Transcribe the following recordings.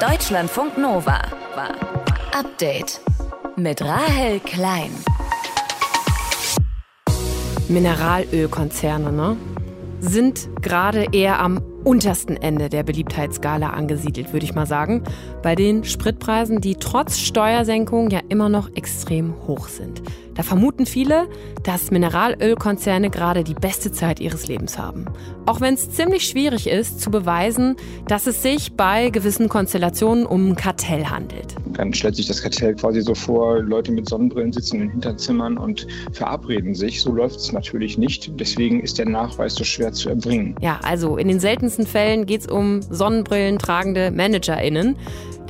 Deutschlandfunk Nova. Update mit Rahel Klein. Mineralölkonzerne, ne? Sind gerade eher am untersten Ende der Beliebtheitsskala angesiedelt, würde ich mal sagen. Bei den Spritpreisen, die trotz Steuersenkung ja immer noch extrem hoch sind. Da vermuten viele, dass Mineralölkonzerne gerade die beste Zeit ihres Lebens haben. Auch wenn es ziemlich schwierig ist zu beweisen, dass es sich bei gewissen Konstellationen um ein Kartell handelt. Dann stellt sich das Kartell quasi so vor, Leute mit Sonnenbrillen sitzen in Hinterzimmern und verabreden sich. So läuft es natürlich nicht. Deswegen ist der Nachweis so schwer zu erbringen. Ja, also in den seltensten Fällen geht es um Sonnenbrillen tragende ManagerInnen.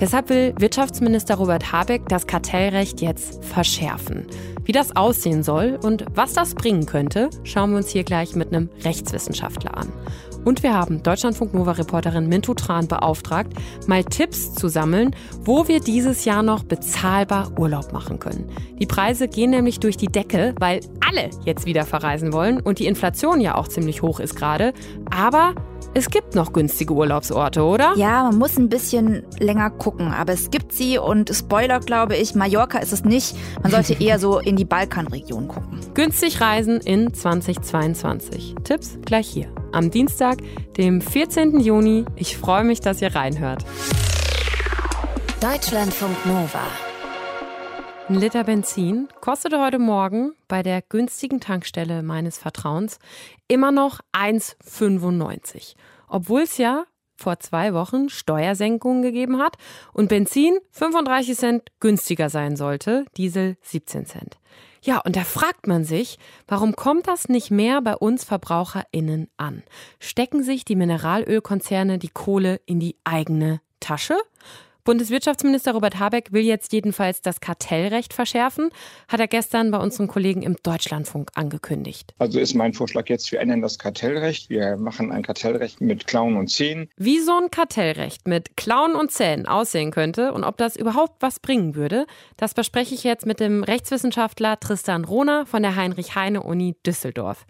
Deshalb will Wirtschaftsminister Robert Habeck das Kartellrecht jetzt verschärfen. Wie das aussehen soll und was das bringen könnte, schauen wir uns hier gleich mit einem Rechtswissenschaftler an. Und wir haben Deutschlandfunk Nova-Reporterin Mintu Tran beauftragt, mal Tipps zu sammeln, wo wir dieses Jahr noch bezahlbar Urlaub machen können. Die Preise gehen nämlich durch die Decke, weil alle jetzt wieder verreisen wollen und die Inflation ja auch ziemlich hoch ist gerade. Aber es gibt noch günstige Urlaubsorte, oder? Ja, man muss ein bisschen länger gucken, aber es gibt sie und Spoiler glaube ich, Mallorca ist es nicht. Man sollte eher so in die Balkanregion gucken. Günstig reisen in 2022. Tipps gleich hier. Am Dienstag, dem 14. Juni. Ich freue mich, dass ihr reinhört. Deutschlandfunk Nova. Ein Liter Benzin kostete heute Morgen bei der günstigen Tankstelle meines Vertrauens immer noch 1,95. Obwohl es ja vor zwei Wochen Steuersenkungen gegeben hat und Benzin 35 Cent günstiger sein sollte, Diesel 17 Cent. Ja, und da fragt man sich, warum kommt das nicht mehr bei uns VerbraucherInnen an? Stecken sich die Mineralölkonzerne die Kohle in die eigene Tasche? Bundeswirtschaftsminister Robert Habeck will jetzt jedenfalls das Kartellrecht verschärfen, hat er gestern bei unseren Kollegen im Deutschlandfunk angekündigt. Also ist mein Vorschlag jetzt, wir ändern das Kartellrecht. Wir machen ein Kartellrecht mit Klauen und Zähnen. Wie so ein Kartellrecht mit Klauen und Zähnen aussehen könnte und ob das überhaupt was bringen würde, das bespreche ich jetzt mit dem Rechtswissenschaftler Tristan Rohner von der Heinrich-Heine-Uni Düsseldorf.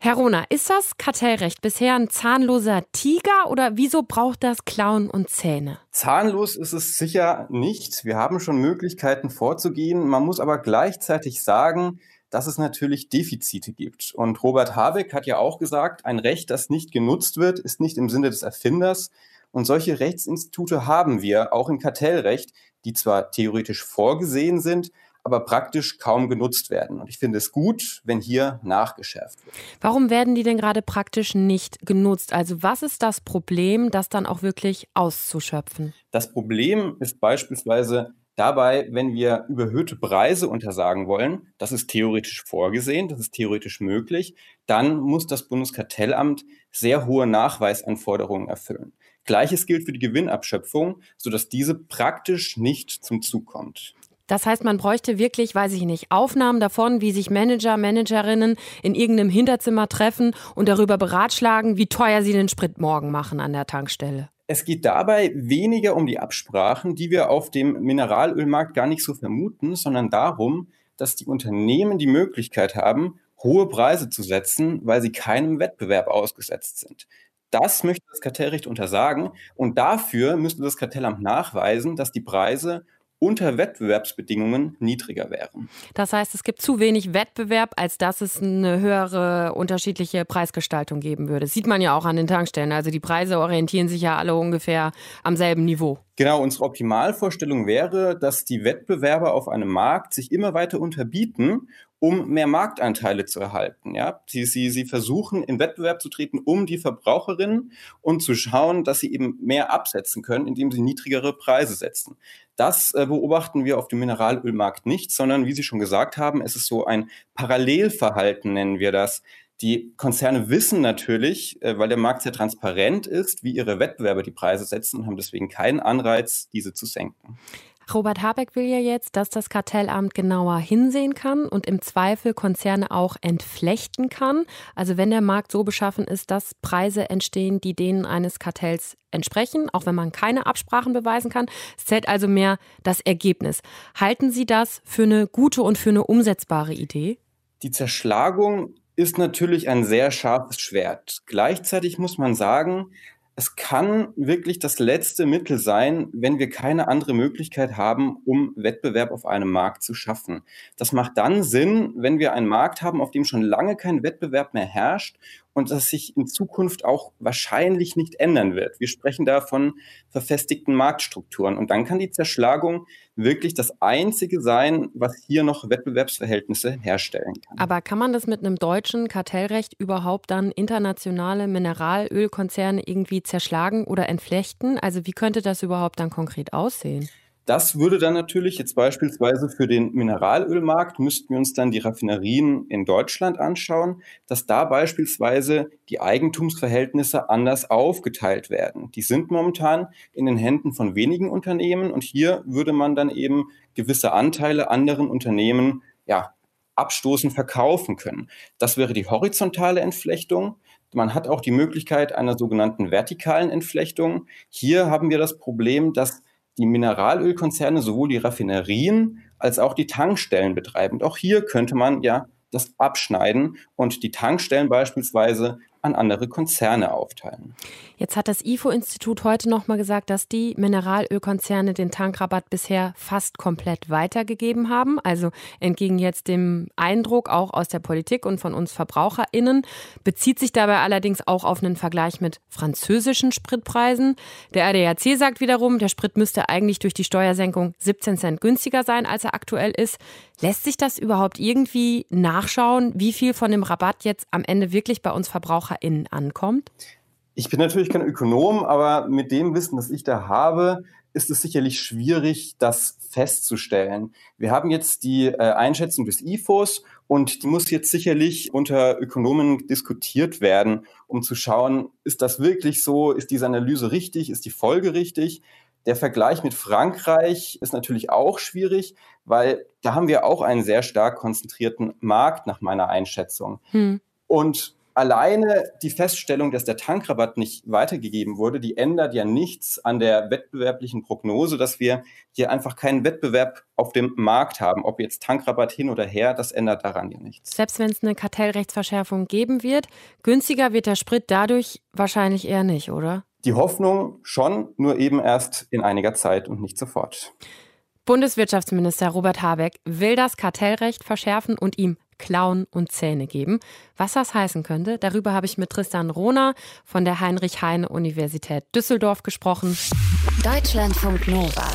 Herr Rona, ist das Kartellrecht bisher ein zahnloser Tiger oder wieso braucht das Klauen und Zähne? Zahnlos ist es sicher nicht. Wir haben schon Möglichkeiten vorzugehen. Man muss aber gleichzeitig sagen, dass es natürlich Defizite gibt. Und Robert Habeck hat ja auch gesagt, ein Recht, das nicht genutzt wird, ist nicht im Sinne des Erfinders. Und solche Rechtsinstitute haben wir auch im Kartellrecht, die zwar theoretisch vorgesehen sind, aber praktisch kaum genutzt werden. Und ich finde es gut, wenn hier nachgeschärft wird. Warum werden die denn gerade praktisch nicht genutzt? Also was ist das Problem, das dann auch wirklich auszuschöpfen? Das Problem ist beispielsweise dabei, wenn wir überhöhte Preise untersagen wollen, das ist theoretisch vorgesehen, das ist theoretisch möglich, dann muss das Bundeskartellamt sehr hohe Nachweisanforderungen erfüllen. Gleiches gilt für die Gewinnabschöpfung, sodass diese praktisch nicht zum Zug kommt. Das heißt, man bräuchte wirklich, weiß ich nicht, Aufnahmen davon, wie sich Manager, Managerinnen in irgendeinem Hinterzimmer treffen und darüber beratschlagen, wie teuer sie den Sprit morgen machen an der Tankstelle. Es geht dabei weniger um die Absprachen, die wir auf dem Mineralölmarkt gar nicht so vermuten, sondern darum, dass die Unternehmen die Möglichkeit haben, hohe Preise zu setzen, weil sie keinem Wettbewerb ausgesetzt sind. Das möchte das Kartellrecht untersagen und dafür müsste das Kartellamt nachweisen, dass die Preise unter Wettbewerbsbedingungen niedriger wären. Das heißt, es gibt zu wenig Wettbewerb, als dass es eine höhere unterschiedliche Preisgestaltung geben würde. Das sieht man ja auch an den Tankstellen. Also die Preise orientieren sich ja alle ungefähr am selben Niveau. Genau, unsere Optimalvorstellung wäre, dass die Wettbewerber auf einem Markt sich immer weiter unterbieten um mehr Marktanteile zu erhalten. Ja? Sie, sie, sie versuchen in Wettbewerb zu treten um die Verbraucherinnen und zu schauen, dass sie eben mehr absetzen können, indem sie niedrigere Preise setzen. Das äh, beobachten wir auf dem Mineralölmarkt nicht, sondern wie Sie schon gesagt haben, es ist so ein Parallelverhalten, nennen wir das. Die Konzerne wissen natürlich, äh, weil der Markt sehr transparent ist, wie ihre Wettbewerber die Preise setzen und haben deswegen keinen Anreiz, diese zu senken. Robert Habeck will ja jetzt, dass das Kartellamt genauer hinsehen kann und im Zweifel Konzerne auch entflechten kann. Also wenn der Markt so beschaffen ist, dass Preise entstehen, die denen eines Kartells entsprechen, auch wenn man keine Absprachen beweisen kann. Es zählt also mehr das Ergebnis. Halten Sie das für eine gute und für eine umsetzbare Idee? Die Zerschlagung ist natürlich ein sehr scharfes Schwert. Gleichzeitig muss man sagen, es kann wirklich das letzte Mittel sein, wenn wir keine andere Möglichkeit haben, um Wettbewerb auf einem Markt zu schaffen. Das macht dann Sinn, wenn wir einen Markt haben, auf dem schon lange kein Wettbewerb mehr herrscht und das sich in Zukunft auch wahrscheinlich nicht ändern wird. Wir sprechen da von verfestigten Marktstrukturen. Und dann kann die Zerschlagung wirklich das Einzige sein, was hier noch Wettbewerbsverhältnisse herstellen kann. Aber kann man das mit einem deutschen Kartellrecht überhaupt dann internationale Mineralölkonzerne irgendwie zerschlagen oder entflechten? Also wie könnte das überhaupt dann konkret aussehen? Das würde dann natürlich jetzt beispielsweise für den Mineralölmarkt, müssten wir uns dann die Raffinerien in Deutschland anschauen, dass da beispielsweise die Eigentumsverhältnisse anders aufgeteilt werden. Die sind momentan in den Händen von wenigen Unternehmen und hier würde man dann eben gewisse Anteile anderen Unternehmen ja, abstoßen, verkaufen können. Das wäre die horizontale Entflechtung. Man hat auch die Möglichkeit einer sogenannten vertikalen Entflechtung. Hier haben wir das Problem, dass die Mineralölkonzerne sowohl die Raffinerien als auch die Tankstellen betreiben. Und auch hier könnte man ja das abschneiden und die Tankstellen beispielsweise an andere Konzerne aufteilen. Jetzt hat das IFO-Institut heute nochmal gesagt, dass die Mineralölkonzerne den Tankrabatt bisher fast komplett weitergegeben haben. Also entgegen jetzt dem Eindruck auch aus der Politik und von uns VerbraucherInnen, bezieht sich dabei allerdings auch auf einen Vergleich mit französischen Spritpreisen. Der ADAC sagt wiederum, der Sprit müsste eigentlich durch die Steuersenkung 17 Cent günstiger sein, als er aktuell ist. Lässt sich das überhaupt irgendwie nachschauen, wie viel von dem Rabatt jetzt am Ende wirklich bei uns Verbraucher VerbraucherInnen ankommt? Ich bin natürlich kein Ökonom, aber mit dem Wissen, das ich da habe, ist es sicherlich schwierig, das festzustellen. Wir haben jetzt die äh, Einschätzung des IFOs und die muss jetzt sicherlich unter Ökonomen diskutiert werden, um zu schauen, ist das wirklich so, ist diese Analyse richtig, ist die Folge richtig? Der Vergleich mit Frankreich ist natürlich auch schwierig, weil da haben wir auch einen sehr stark konzentrierten Markt nach meiner Einschätzung. Hm. Und alleine die Feststellung, dass der Tankrabatt nicht weitergegeben wurde, die ändert ja nichts an der wettbewerblichen Prognose, dass wir hier einfach keinen Wettbewerb auf dem Markt haben. Ob jetzt Tankrabatt hin oder her, das ändert daran ja nichts. Selbst wenn es eine Kartellrechtsverschärfung geben wird, günstiger wird der Sprit dadurch wahrscheinlich eher nicht, oder? Die Hoffnung schon, nur eben erst in einiger Zeit und nicht sofort. Bundeswirtschaftsminister Robert Habeck will das Kartellrecht verschärfen und ihm Klauen und Zähne geben. Was das heißen könnte, darüber habe ich mit Tristan Rohner von der Heinrich-Heine-Universität Düsseldorf gesprochen. Deutschlandfunk Nova.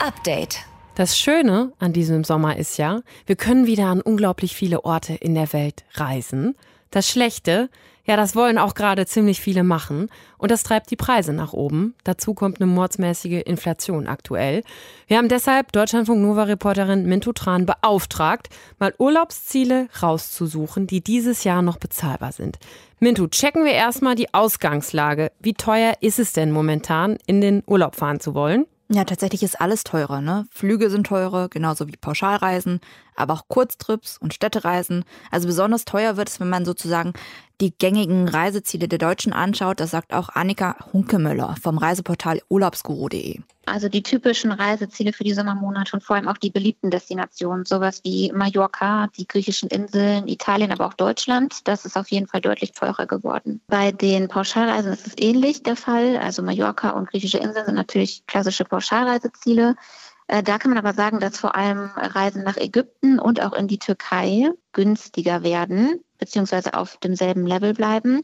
Update. Das Schöne an diesem Sommer ist ja, wir können wieder an unglaublich viele Orte in der Welt reisen. Das Schlechte, ja, das wollen auch gerade ziemlich viele machen und das treibt die Preise nach oben. Dazu kommt eine mordsmäßige Inflation aktuell. Wir haben deshalb Deutschlandfunk Nova Reporterin Mintu Tran beauftragt, mal Urlaubsziele rauszusuchen, die dieses Jahr noch bezahlbar sind. Mintu, checken wir erstmal die Ausgangslage. Wie teuer ist es denn momentan, in den Urlaub fahren zu wollen? Ja, tatsächlich ist alles teurer. Ne? Flüge sind teurer, genauso wie Pauschalreisen, aber auch Kurztrips und Städtereisen. Also besonders teuer wird es, wenn man sozusagen die gängigen Reiseziele der Deutschen anschaut. Das sagt auch Annika Hunkemöller vom Reiseportal urlaubsguru.de. Also die typischen Reiseziele für die Sommermonate und vor allem auch die beliebten Destinationen, sowas wie Mallorca, die griechischen Inseln, Italien, aber auch Deutschland, das ist auf jeden Fall deutlich teurer geworden. Bei den Pauschalreisen ist es ähnlich der Fall. Also Mallorca und griechische Inseln sind natürlich klassische Pauschalreiseziele. Äh, da kann man aber sagen, dass vor allem Reisen nach Ägypten und auch in die Türkei günstiger werden, beziehungsweise auf demselben Level bleiben.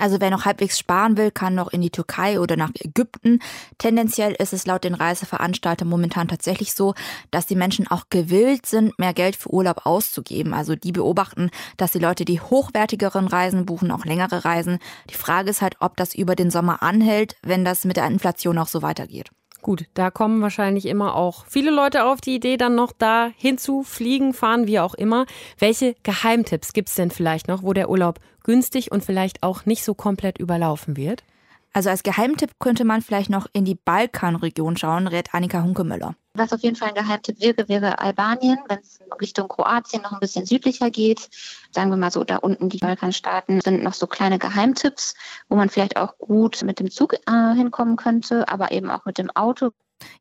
Also wer noch halbwegs sparen will, kann noch in die Türkei oder nach Ägypten. Tendenziell ist es laut den Reiseveranstaltern momentan tatsächlich so, dass die Menschen auch gewillt sind, mehr Geld für Urlaub auszugeben. Also die beobachten, dass die Leute die hochwertigeren Reisen buchen, auch längere Reisen. Die Frage ist halt, ob das über den Sommer anhält, wenn das mit der Inflation auch so weitergeht. Gut, da kommen wahrscheinlich immer auch viele Leute auf die Idee, dann noch da hinzufliegen, fahren, wie auch immer. Welche Geheimtipps gibt es denn vielleicht noch, wo der Urlaub günstig und vielleicht auch nicht so komplett überlaufen wird? Also als Geheimtipp könnte man vielleicht noch in die Balkanregion schauen, rät Annika Hunkemöller. Was auf jeden Fall ein Geheimtipp wäre, wäre Albanien, wenn es Richtung Kroatien noch ein bisschen südlicher geht. Sagen wir mal so, da unten die Balkanstaaten sind noch so kleine Geheimtipps, wo man vielleicht auch gut mit dem Zug äh, hinkommen könnte, aber eben auch mit dem Auto.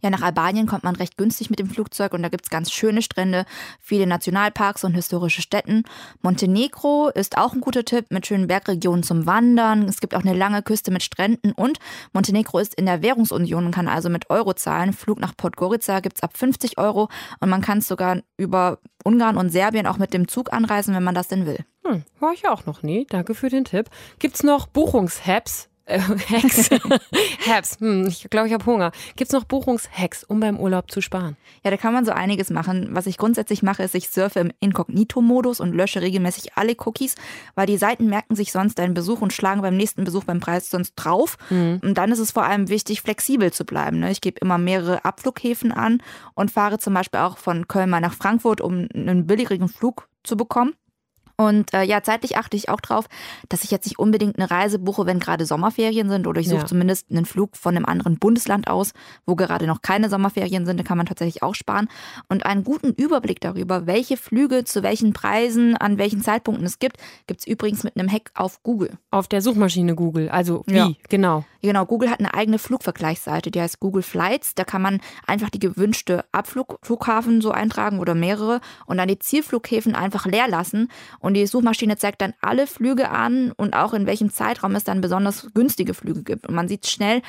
Ja, nach Albanien kommt man recht günstig mit dem Flugzeug und da gibt es ganz schöne Strände, viele Nationalparks und historische Städten. Montenegro ist auch ein guter Tipp mit schönen Bergregionen zum Wandern. Es gibt auch eine lange Küste mit Stränden und Montenegro ist in der Währungsunion und kann also mit Euro zahlen. Flug nach Podgorica gibt es ab 50 Euro und man kann es sogar über Ungarn und Serbien auch mit dem Zug anreisen, wenn man das denn will. Hm, war ich auch noch nie. Danke für den Tipp. Gibt es noch Buchungshacks äh, Hacks. Hacks. Hm, ich glaube, ich habe Hunger. Gibt es noch Buchungshacks, um beim Urlaub zu sparen? Ja, da kann man so einiges machen. Was ich grundsätzlich mache, ist, ich surfe im Inkognito-Modus und lösche regelmäßig alle Cookies, weil die Seiten merken sich sonst deinen Besuch und schlagen beim nächsten Besuch beim Preis sonst drauf. Mhm. Und dann ist es vor allem wichtig, flexibel zu bleiben. Ne? Ich gebe immer mehrere Abflughäfen an und fahre zum Beispiel auch von Köln mal nach Frankfurt, um einen billigeren Flug zu bekommen. Und äh, ja, zeitlich achte ich auch drauf, dass ich jetzt nicht unbedingt eine Reise buche, wenn gerade Sommerferien sind oder ich suche ja. zumindest einen Flug von einem anderen Bundesland aus, wo gerade noch keine Sommerferien sind. Da kann man tatsächlich auch sparen. Und einen guten Überblick darüber, welche Flüge zu welchen Preisen, an welchen Zeitpunkten es gibt, gibt es übrigens mit einem Hack auf Google. Auf der Suchmaschine Google. Also wie? Ja. Genau. Genau, Google hat eine eigene Flugvergleichsseite, die heißt Google Flights. Da kann man einfach die gewünschte Abflughafen so eintragen oder mehrere und dann die Zielflughäfen einfach leer lassen. Und die Suchmaschine zeigt dann alle Flüge an und auch in welchem Zeitraum es dann besonders günstige Flüge gibt. Und man sieht schnell,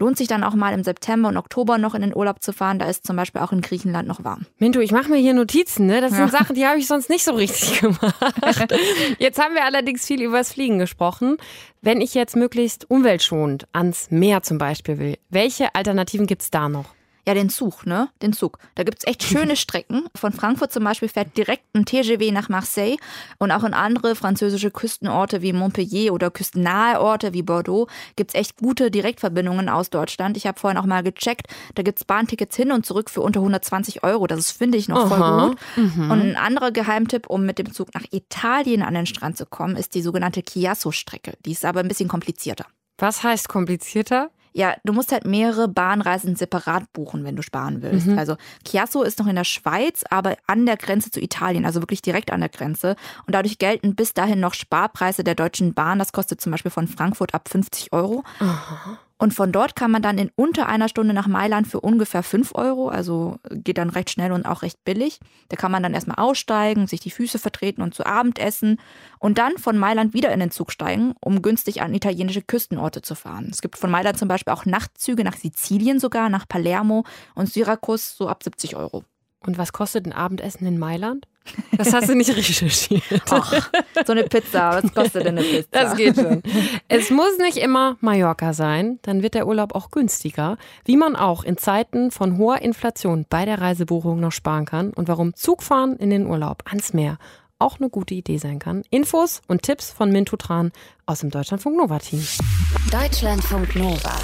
Lohnt sich dann auch mal im September und Oktober noch in den Urlaub zu fahren. Da ist zum Beispiel auch in Griechenland noch warm. Minto, ich mache mir hier Notizen. Ne? Das sind Sachen, die habe ich sonst nicht so richtig gemacht. Jetzt haben wir allerdings viel über das Fliegen gesprochen. Wenn ich jetzt möglichst umweltschonend ans Meer zum Beispiel will, welche Alternativen gibt es da noch? Ja, den Zug, ne? Den Zug. Da gibt es echt schöne Strecken. Von Frankfurt zum Beispiel fährt direkt ein TGW nach Marseille und auch in andere französische Küstenorte wie Montpellier oder küstennahe Orte wie Bordeaux gibt es echt gute Direktverbindungen aus Deutschland. Ich habe vorhin auch mal gecheckt, da gibt es Bahntickets hin und zurück für unter 120 Euro. Das ist, finde ich, noch voll Aha. gut. Mhm. Und ein anderer Geheimtipp, um mit dem Zug nach Italien an den Strand zu kommen, ist die sogenannte Chiasso-Strecke. Die ist aber ein bisschen komplizierter. Was heißt komplizierter? Ja, du musst halt mehrere Bahnreisen separat buchen, wenn du sparen willst. Mhm. Also Chiasso ist noch in der Schweiz, aber an der Grenze zu Italien, also wirklich direkt an der Grenze. Und dadurch gelten bis dahin noch Sparpreise der Deutschen Bahn. Das kostet zum Beispiel von Frankfurt ab 50 Euro. Aha. Und von dort kann man dann in unter einer Stunde nach Mailand für ungefähr 5 Euro, also geht dann recht schnell und auch recht billig. Da kann man dann erstmal aussteigen, sich die Füße vertreten und zu Abend essen und dann von Mailand wieder in den Zug steigen, um günstig an italienische Küstenorte zu fahren. Es gibt von Mailand zum Beispiel auch Nachtzüge nach Sizilien sogar, nach Palermo und Syrakus so ab 70 Euro. Und was kostet ein Abendessen in Mailand? Das hast du nicht recherchiert. Ach, so eine Pizza, was kostet denn eine Pizza? Das geht schon. Es muss nicht immer Mallorca sein, dann wird der Urlaub auch günstiger. Wie man auch in Zeiten von hoher Inflation bei der Reisebuchung noch sparen kann und warum Zugfahren in den Urlaub ans Meer auch eine gute Idee sein kann. Infos und Tipps von Mintu Tran aus dem Deutschlandfunk Nova Team. Deutschlandfunk Nova.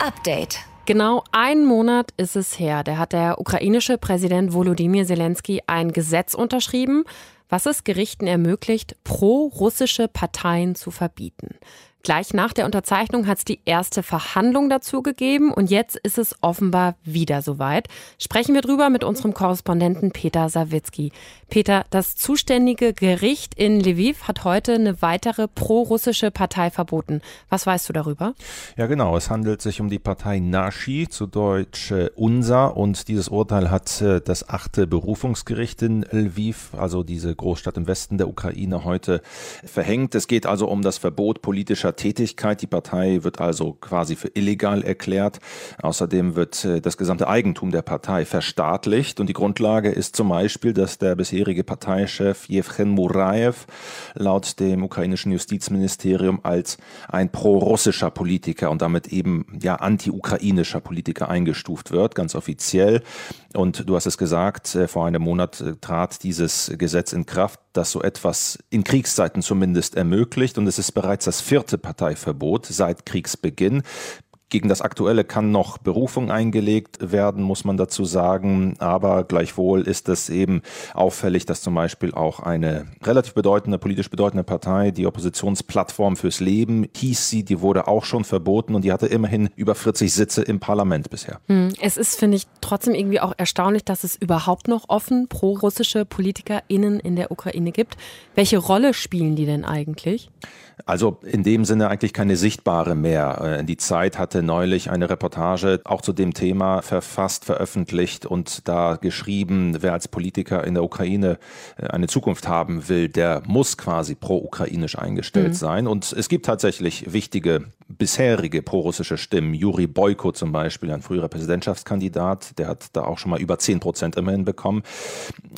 Update. Genau einen Monat ist es her. Da hat der ukrainische Präsident Volodymyr Zelensky ein Gesetz unterschrieben, was es Gerichten ermöglicht, pro-russische Parteien zu verbieten. Gleich nach der Unterzeichnung hat es die erste Verhandlung dazu gegeben und jetzt ist es offenbar wieder soweit. Sprechen wir drüber mit unserem Korrespondenten Peter Sawicki. Peter, das zuständige Gericht in Lviv hat heute eine weitere pro-russische Partei verboten. Was weißt du darüber? Ja, genau. Es handelt sich um die Partei Nashi, zu Deutsch äh, UNSA. Und dieses Urteil hat äh, das achte Berufungsgericht in Lviv, also diese Großstadt im Westen der Ukraine, heute verhängt. Es geht also um das Verbot politischer Tätigkeit. Die Partei wird also quasi für illegal erklärt. Außerdem wird äh, das gesamte Eigentum der Partei verstaatlicht und die Grundlage ist zum Beispiel, dass der bisherige Parteichef Jewchen Muraev laut dem ukrainischen Justizministerium als ein pro-russischer Politiker und damit eben ja anti-ukrainischer Politiker eingestuft wird, ganz offiziell. Und du hast es gesagt, äh, vor einem Monat äh, trat dieses Gesetz in Kraft, das so etwas in Kriegszeiten zumindest ermöglicht. Und es ist bereits das vierte Parteiverbot seit Kriegsbeginn. Gegen das aktuelle kann noch Berufung eingelegt werden, muss man dazu sagen. Aber gleichwohl ist es eben auffällig, dass zum Beispiel auch eine relativ bedeutende, politisch bedeutende Partei, die Oppositionsplattform fürs Leben, hieß sie, die wurde auch schon verboten und die hatte immerhin über 40 Sitze im Parlament bisher. Hm, es ist, finde ich, trotzdem irgendwie auch erstaunlich, dass es überhaupt noch offen pro-russische PolitikerInnen in der Ukraine gibt. Welche Rolle spielen die denn eigentlich? Also in dem Sinne eigentlich keine sichtbare mehr. Äh, die Zeit hatte hatte neulich eine Reportage auch zu dem Thema verfasst, veröffentlicht und da geschrieben, wer als Politiker in der Ukraine äh, eine Zukunft haben will, der muss quasi pro-ukrainisch eingestellt mhm. sein. Und es gibt tatsächlich wichtige bisherige prorussische Stimmen. Juri Boyko zum Beispiel, ein früherer Präsidentschaftskandidat, der hat da auch schon mal über 10 Prozent immerhin bekommen,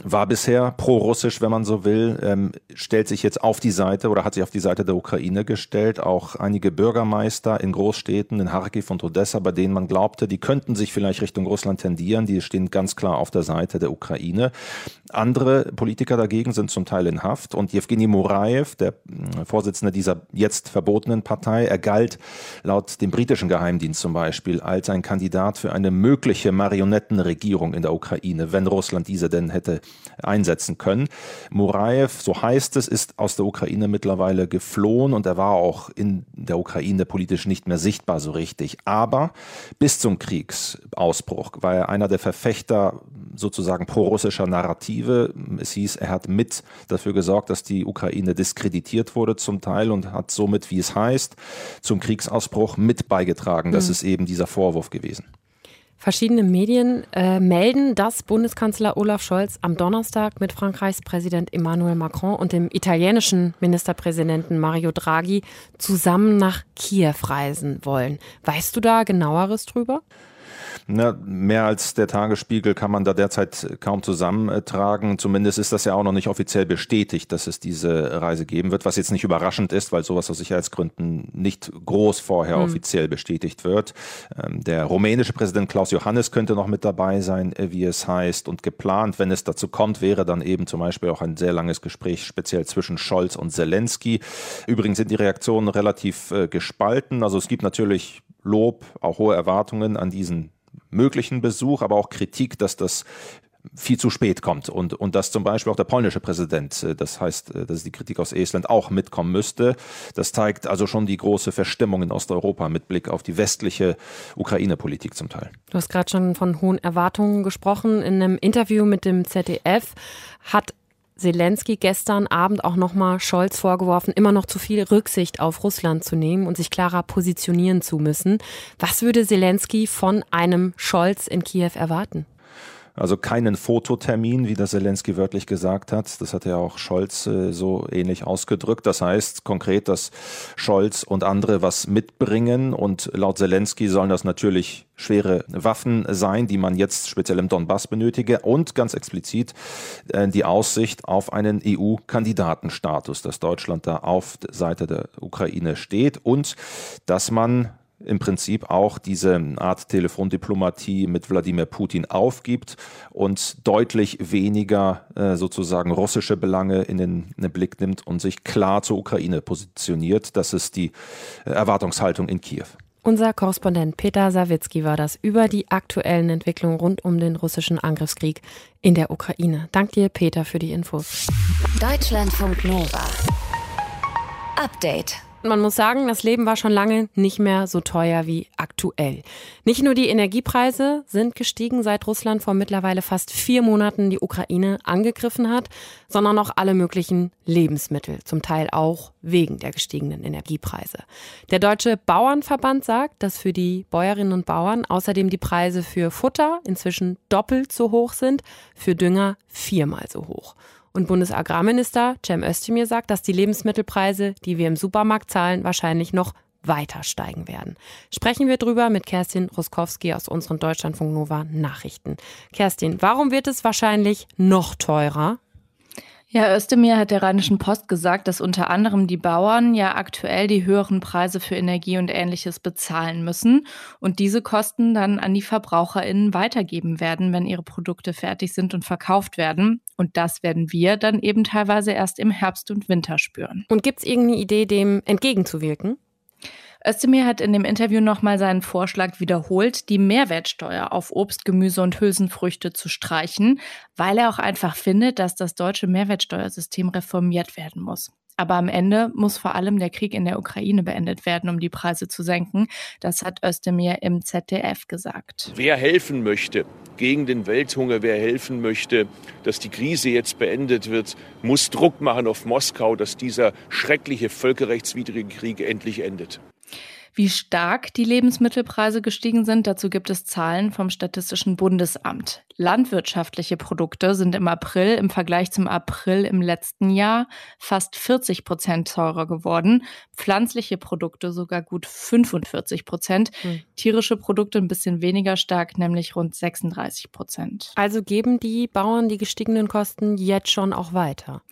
war bisher prorussisch, wenn man so will, ähm, stellt sich jetzt auf die Seite oder hat sich auf die Seite der Ukraine gestellt. Auch einige Bürgermeister in Großstädten, in Kharkiv und Odessa, bei denen man glaubte, die könnten sich vielleicht Richtung Russland tendieren, die stehen ganz klar auf der Seite der Ukraine. Andere Politiker dagegen sind zum Teil in Haft und Jewgeni Moraev, der äh, Vorsitzende dieser jetzt verbotenen Partei, er galt laut dem britischen Geheimdienst zum Beispiel als ein Kandidat für eine mögliche Marionettenregierung in der Ukraine, wenn Russland diese denn hätte einsetzen können. Moraev, so heißt es, ist aus der Ukraine mittlerweile geflohen und er war auch in der Ukraine politisch nicht mehr sichtbar so richtig. Aber bis zum Kriegsausbruch war er einer der Verfechter sozusagen prorussischer Narrative. Es hieß, er hat mit dafür gesorgt, dass die Ukraine diskreditiert wurde zum Teil und hat somit, wie es heißt, zum Kriegsausbruch mit beigetragen. Das mhm. ist eben dieser Vorwurf gewesen. Verschiedene Medien äh, melden, dass Bundeskanzler Olaf Scholz am Donnerstag mit Frankreichs Präsident Emmanuel Macron und dem italienischen Ministerpräsidenten Mario Draghi zusammen nach Kiew reisen wollen. Weißt du da genaueres drüber? Na, mehr als der Tagesspiegel kann man da derzeit kaum zusammentragen. Zumindest ist das ja auch noch nicht offiziell bestätigt, dass es diese Reise geben wird, was jetzt nicht überraschend ist, weil sowas aus Sicherheitsgründen nicht groß vorher mhm. offiziell bestätigt wird. Ähm, der rumänische Präsident Klaus Johannes könnte noch mit dabei sein, äh, wie es heißt. Und geplant, wenn es dazu kommt, wäre dann eben zum Beispiel auch ein sehr langes Gespräch speziell zwischen Scholz und Zelensky. Übrigens sind die Reaktionen relativ äh, gespalten. Also es gibt natürlich Lob, auch hohe Erwartungen an diesen möglichen Besuch, aber auch Kritik, dass das viel zu spät kommt und, und dass zum Beispiel auch der polnische Präsident, äh, das heißt, äh, dass die Kritik aus Estland auch mitkommen müsste. Das zeigt also schon die große Verstimmung in Osteuropa mit Blick auf die westliche Ukraine-Politik zum Teil. Du hast gerade schon von hohen Erwartungen gesprochen. In einem Interview mit dem ZDF hat Zelensky gestern Abend auch nochmal Scholz vorgeworfen, immer noch zu viel Rücksicht auf Russland zu nehmen und sich klarer positionieren zu müssen. Was würde Zelensky von einem Scholz in Kiew erwarten? Also keinen Fototermin, wie das Zelensky wörtlich gesagt hat. Das hat ja auch Scholz äh, so ähnlich ausgedrückt. Das heißt konkret, dass Scholz und andere was mitbringen. Und laut Zelensky sollen das natürlich schwere Waffen sein, die man jetzt speziell im Donbass benötige. Und ganz explizit äh, die Aussicht auf einen EU-Kandidatenstatus, dass Deutschland da auf der Seite der Ukraine steht und dass man im Prinzip auch diese Art Telefondiplomatie mit Wladimir Putin aufgibt und deutlich weniger äh, sozusagen russische Belange in den, in den, Blick nimmt und sich klar zur Ukraine positioniert. Das ist die äh, Erwartungshaltung in Kiew. Unser Korrespondent Peter Sawicki war das über die aktuellen Entwicklungen rund um den russischen Angriffskrieg in der Ukraine. Dank dir, Peter, für die Infos. Deutschlandfunk Nova. Update. Man muss sagen, das Leben war schon lange nicht mehr so teuer wie aktuell. Nicht nur die Energiepreise sind gestiegen, seit Russland vor mittlerweile fast vier Monaten die Ukraine angegriffen hat, sondern auch alle möglichen Lebensmittel, zum Teil auch wegen der gestiegenen Energiepreise. Der Deutsche Bauernverband sagt, dass für die Bäuerinnen und Bauern außerdem die Preise für Futter inzwischen doppelt so hoch sind, für Dünger viermal so hoch. Und Bundesagrarminister Cem Özdemir sagt, dass die Lebensmittelpreise, die wir im Supermarkt zahlen, wahrscheinlich noch weiter steigen werden. Sprechen wir drüber mit Kerstin Ruskowski aus unseren Deutschlandfunk Nova Nachrichten. Kerstin, warum wird es wahrscheinlich noch teurer? Ja, Özdemir hat der Rheinischen Post gesagt, dass unter anderem die Bauern ja aktuell die höheren Preise für Energie und ähnliches bezahlen müssen und diese Kosten dann an die VerbraucherInnen weitergeben werden, wenn ihre Produkte fertig sind und verkauft werden. Und das werden wir dann eben teilweise erst im Herbst und Winter spüren. Und gibt es irgendeine Idee, dem entgegenzuwirken? Özdemir hat in dem Interview nochmal seinen Vorschlag wiederholt, die Mehrwertsteuer auf Obst, Gemüse und Hülsenfrüchte zu streichen, weil er auch einfach findet, dass das deutsche Mehrwertsteuersystem reformiert werden muss. Aber am Ende muss vor allem der Krieg in der Ukraine beendet werden, um die Preise zu senken. Das hat Özdemir im ZDF gesagt. Wer helfen möchte gegen den Welthunger, wer helfen möchte, dass die Krise jetzt beendet wird, muss Druck machen auf Moskau, dass dieser schreckliche völkerrechtswidrige Krieg endlich endet. Wie stark die Lebensmittelpreise gestiegen sind, dazu gibt es Zahlen vom Statistischen Bundesamt. Landwirtschaftliche Produkte sind im April im Vergleich zum April im letzten Jahr fast 40 Prozent teurer geworden. Pflanzliche Produkte sogar gut 45 Prozent. Hm. Tierische Produkte ein bisschen weniger stark, nämlich rund 36 Prozent. Also geben die Bauern die gestiegenen Kosten jetzt schon auch weiter?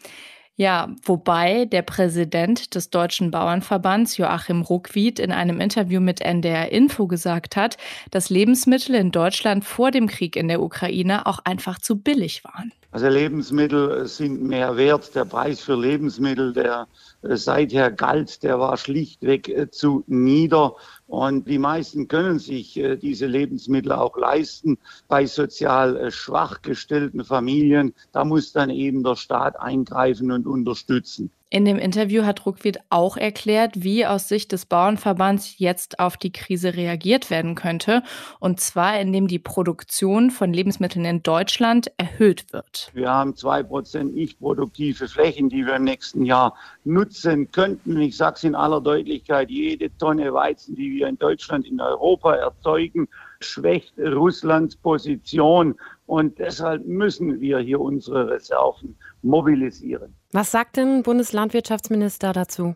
Ja, wobei der Präsident des Deutschen Bauernverbands Joachim Ruckwied in einem Interview mit NDR Info gesagt hat, dass Lebensmittel in Deutschland vor dem Krieg in der Ukraine auch einfach zu billig waren. Also Lebensmittel sind mehr wert. Der Preis für Lebensmittel, der seither galt, der war schlichtweg äh, zu nieder. Und die meisten können sich äh, diese Lebensmittel auch leisten. Bei sozial schwach gestellten Familien, da muss dann eben der Staat eingreifen und unterstützen. In dem Interview hat Ruckwied auch erklärt, wie aus Sicht des Bauernverbands jetzt auf die Krise reagiert werden könnte. Und zwar, indem die Produktion von Lebensmitteln in Deutschland erhöht wird. Wir haben zwei Prozent nicht produktive Flächen, die wir im nächsten Jahr nutzen könnten. Ich sage es in aller Deutlichkeit, jede Tonne Weizen, die wir in Deutschland, in Europa erzeugen, schwächt Russlands Position. Und deshalb müssen wir hier unsere Reserven mobilisieren. Was sagt denn Bundeslandwirtschaftsminister dazu?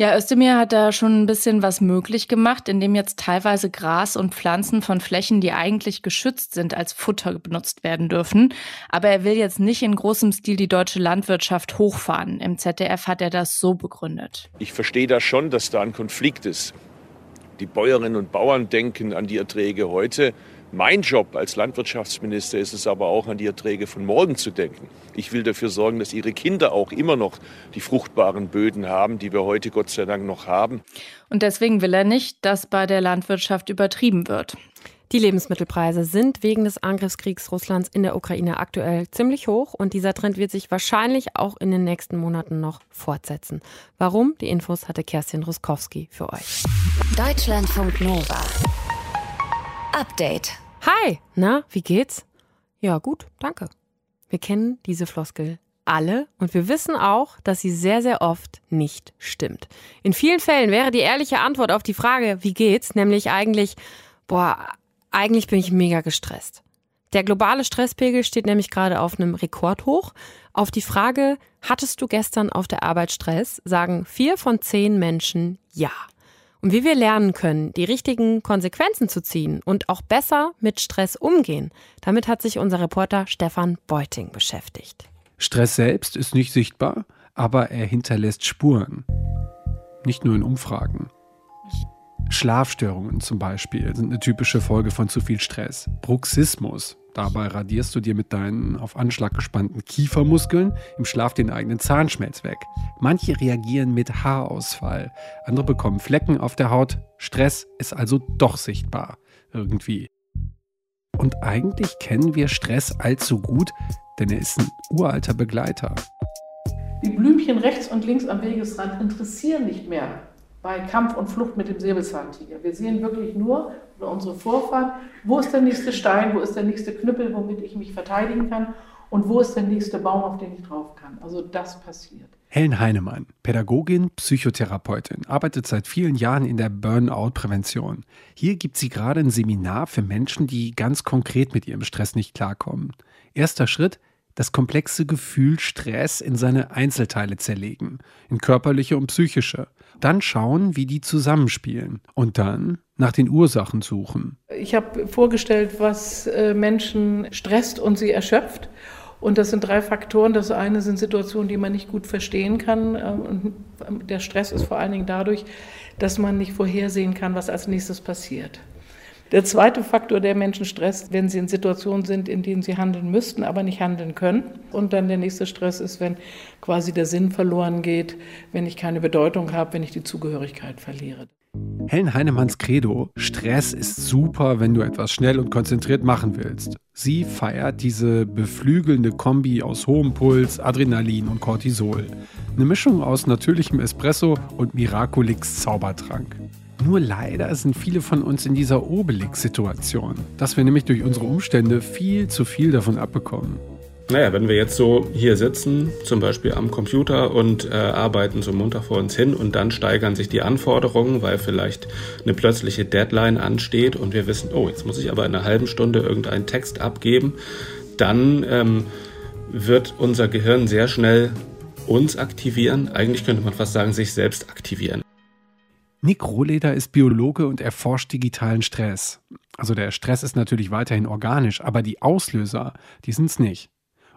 Ja, Özdemir hat da schon ein bisschen was möglich gemacht, indem jetzt teilweise Gras und Pflanzen von Flächen, die eigentlich geschützt sind, als Futter benutzt werden dürfen. Aber er will jetzt nicht in großem Stil die deutsche Landwirtschaft hochfahren. Im ZDF hat er das so begründet. Ich verstehe das schon, dass da ein Konflikt ist. Die Bäuerinnen und Bauern denken an die Erträge heute. Mein Job als Landwirtschaftsminister ist es aber auch, an die Erträge von morgen zu denken. Ich will dafür sorgen, dass ihre Kinder auch immer noch die fruchtbaren Böden haben, die wir heute Gott sei Dank noch haben. Und deswegen will er nicht, dass bei der Landwirtschaft übertrieben wird. Die Lebensmittelpreise sind wegen des Angriffskriegs Russlands in der Ukraine aktuell ziemlich hoch und dieser Trend wird sich wahrscheinlich auch in den nächsten Monaten noch fortsetzen. Warum? Die Infos hatte Kerstin Ruskowski für euch. Deutschlandfunk Nova. Update. Hi, na, wie geht's? Ja, gut, danke. Wir kennen diese Floskel alle und wir wissen auch, dass sie sehr, sehr oft nicht stimmt. In vielen Fällen wäre die ehrliche Antwort auf die Frage, wie geht's, nämlich eigentlich, boah, eigentlich bin ich mega gestresst. Der globale Stresspegel steht nämlich gerade auf einem Rekordhoch. Auf die Frage, hattest du gestern auf der Arbeit Stress, sagen vier von zehn Menschen ja. Und wie wir lernen können, die richtigen Konsequenzen zu ziehen und auch besser mit Stress umgehen, damit hat sich unser Reporter Stefan Beuting beschäftigt. Stress selbst ist nicht sichtbar, aber er hinterlässt Spuren. Nicht nur in Umfragen. Schlafstörungen zum Beispiel sind eine typische Folge von zu viel Stress. Bruxismus. Dabei radierst du dir mit deinen auf Anschlag gespannten Kiefermuskeln im Schlaf den eigenen Zahnschmelz weg. Manche reagieren mit Haarausfall, andere bekommen Flecken auf der Haut. Stress ist also doch sichtbar. Irgendwie. Und eigentlich kennen wir Stress allzu gut, denn er ist ein uralter Begleiter. Die Blümchen rechts und links am Wegesrand interessieren nicht mehr bei Kampf und Flucht mit dem Säbelzahntiger. Wir sehen wirklich nur, oder unsere Vorfahren, wo ist der nächste Stein, wo ist der nächste Knüppel, womit ich mich verteidigen kann und wo ist der nächste Baum, auf den ich drauf kann. Also das passiert. Helen Heinemann, Pädagogin, Psychotherapeutin, arbeitet seit vielen Jahren in der Burnout-Prävention. Hier gibt sie gerade ein Seminar für Menschen, die ganz konkret mit ihrem Stress nicht klarkommen. Erster Schritt, das komplexe Gefühl Stress in seine Einzelteile zerlegen, in körperliche und psychische. Dann schauen, wie die zusammenspielen. Und dann nach den Ursachen suchen. Ich habe vorgestellt, was äh, Menschen stresst und sie erschöpft. Und das sind drei Faktoren. Das eine sind Situationen, die man nicht gut verstehen kann. Ähm, und der Stress ist vor allen Dingen dadurch, dass man nicht vorhersehen kann, was als nächstes passiert. Der zweite Faktor, der Menschen stresst, wenn sie in Situationen sind, in denen sie handeln müssten, aber nicht handeln können. Und dann der nächste Stress ist, wenn quasi der Sinn verloren geht, wenn ich keine Bedeutung habe, wenn ich die Zugehörigkeit verliere. Helen Heinemanns Credo, Stress ist super, wenn du etwas schnell und konzentriert machen willst. Sie feiert diese beflügelnde Kombi aus hohem Puls, Adrenalin und Cortisol. Eine Mischung aus natürlichem Espresso und Miraculix Zaubertrank. Nur leider sind viele von uns in dieser Obelix-Situation, dass wir nämlich durch unsere Umstände viel zu viel davon abbekommen. Naja, wenn wir jetzt so hier sitzen, zum Beispiel am Computer und äh, arbeiten so munter vor uns hin und dann steigern sich die Anforderungen, weil vielleicht eine plötzliche Deadline ansteht und wir wissen, oh, jetzt muss ich aber in einer halben Stunde irgendeinen Text abgeben, dann ähm, wird unser Gehirn sehr schnell uns aktivieren. Eigentlich könnte man fast sagen, sich selbst aktivieren. Nick Rohleder ist Biologe und erforscht digitalen Stress. Also der Stress ist natürlich weiterhin organisch, aber die Auslöser, die sind es nicht.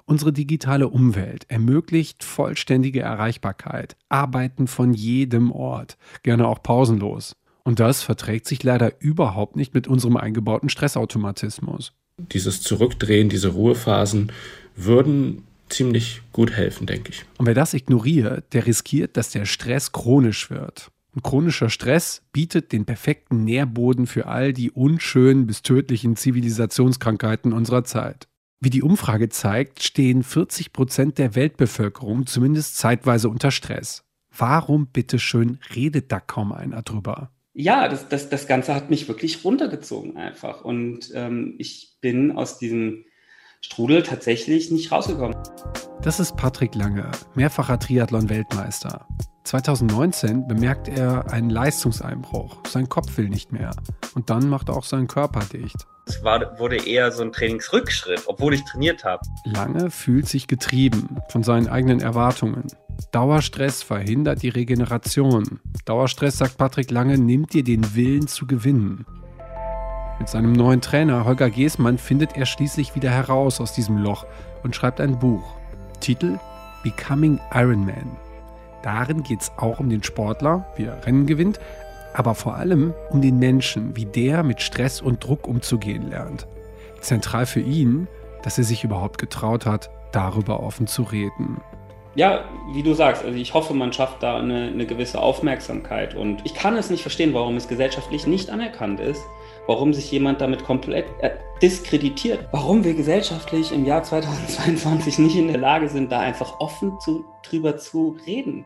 Unsere digitale Umwelt ermöglicht vollständige Erreichbarkeit, Arbeiten von jedem Ort, gerne auch pausenlos. Und das verträgt sich leider überhaupt nicht mit unserem eingebauten Stressautomatismus. Dieses Zurückdrehen, diese Ruhephasen würden ziemlich gut helfen, denke ich. Und wer das ignoriert, der riskiert, dass der Stress chronisch wird. Und chronischer Stress bietet den perfekten Nährboden für all die unschönen bis tödlichen Zivilisationskrankheiten unserer Zeit. Wie die Umfrage zeigt, stehen 40 Prozent der Weltbevölkerung zumindest zeitweise unter Stress. Warum bitteschön redet da kaum einer drüber? Ja, das, das, das Ganze hat mich wirklich runtergezogen einfach. Und ähm, ich bin aus diesem Strudel tatsächlich nicht rausgekommen. Das ist Patrick Lange, mehrfacher Triathlon-Weltmeister. 2019 bemerkt er einen Leistungseinbruch. Sein Kopf will nicht mehr. Und dann macht er auch seinen Körper dicht. Es war, wurde eher so ein Trainingsrückschritt, obwohl ich trainiert habe. Lange fühlt sich getrieben von seinen eigenen Erwartungen. Dauerstress verhindert die Regeneration. Dauerstress, sagt Patrick Lange, nimmt dir den Willen zu gewinnen. Mit seinem neuen Trainer Holger Geßmann findet er schließlich wieder heraus aus diesem Loch und schreibt ein Buch. Titel Becoming Iron Man. Darin geht es auch um den Sportler, wie er Rennen gewinnt, aber vor allem um den Menschen, wie der mit Stress und Druck umzugehen lernt. Zentral für ihn, dass er sich überhaupt getraut hat, darüber offen zu reden. Ja, wie du sagst, also ich hoffe, man schafft da eine, eine gewisse Aufmerksamkeit und ich kann es nicht verstehen, warum es gesellschaftlich nicht anerkannt ist, warum sich jemand damit komplett äh, diskreditiert, warum wir gesellschaftlich im Jahr 2022 nicht in der Lage sind, da einfach offen zu, drüber zu reden.